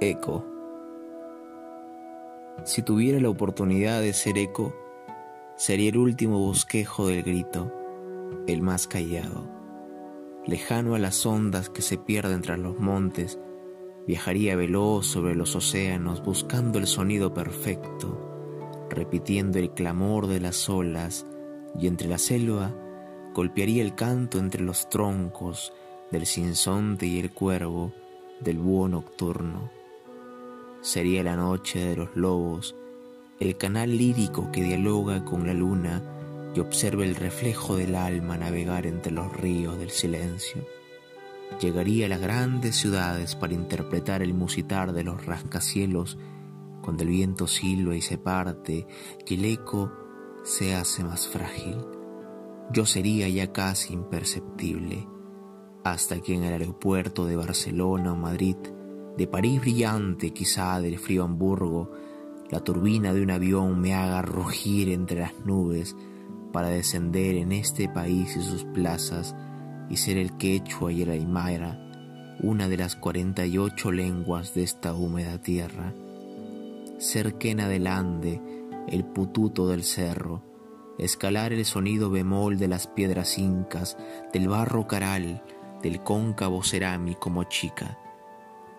Eco. Si tuviera la oportunidad de ser eco, sería el último bosquejo del grito, el más callado. Lejano a las ondas que se pierden tras los montes, viajaría veloz sobre los océanos buscando el sonido perfecto, repitiendo el clamor de las olas y entre la selva golpearía el canto entre los troncos del sinsonte y el cuervo del búho nocturno. Sería la noche de los lobos, el canal lírico que dialoga con la luna y observa el reflejo del alma navegar entre los ríos del silencio. Llegaría a las grandes ciudades para interpretar el musitar de los rascacielos cuando el viento silba y se parte y el eco se hace más frágil. Yo sería ya casi imperceptible hasta que en el aeropuerto de Barcelona o Madrid, de París brillante quizá del frío Hamburgo, la turbina de un avión me haga rugir entre las nubes para descender en este país y sus plazas y ser el quechua y el aymara, una de las cuarenta y ocho lenguas de esta húmeda tierra. Ser quena del Ande, el pututo del cerro, escalar el sonido bemol de las piedras incas, del barro caral, del cóncavo cerámico mochica,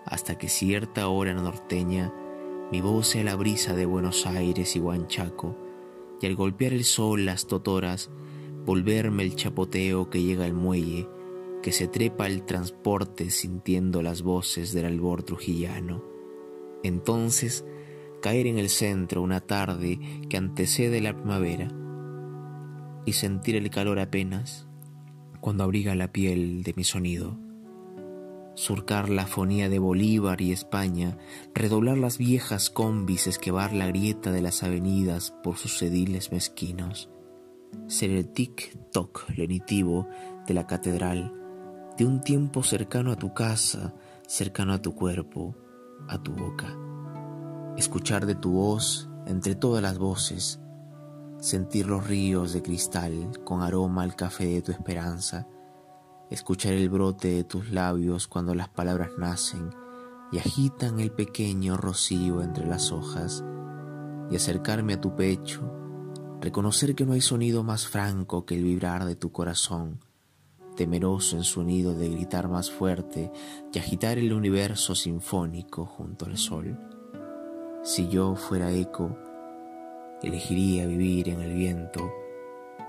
hasta que cierta hora norteña mi voz sea la brisa de Buenos Aires y Huanchaco, y al golpear el sol las totoras, volverme el chapoteo que llega al muelle, que se trepa el transporte sintiendo las voces del albor trujillano. Entonces, caer en el centro una tarde que antecede la primavera y sentir el calor apenas cuando abriga la piel de mi sonido. Surcar la fonía de Bolívar y España, redoblar las viejas combis, esquevar la grieta de las avenidas por sus ediles mezquinos, ser el tic-toc lenitivo de la catedral, de un tiempo cercano a tu casa, cercano a tu cuerpo, a tu boca. Escuchar de tu voz entre todas las voces, sentir los ríos de cristal con aroma al café de tu esperanza, escuchar el brote de tus labios cuando las palabras nacen y agitan el pequeño rocío entre las hojas, y acercarme a tu pecho, reconocer que no hay sonido más franco que el vibrar de tu corazón, temeroso en su nido de gritar más fuerte y agitar el universo sinfónico junto al sol. Si yo fuera eco, elegiría vivir en el viento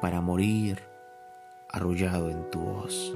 para morir arrullado en tu voz.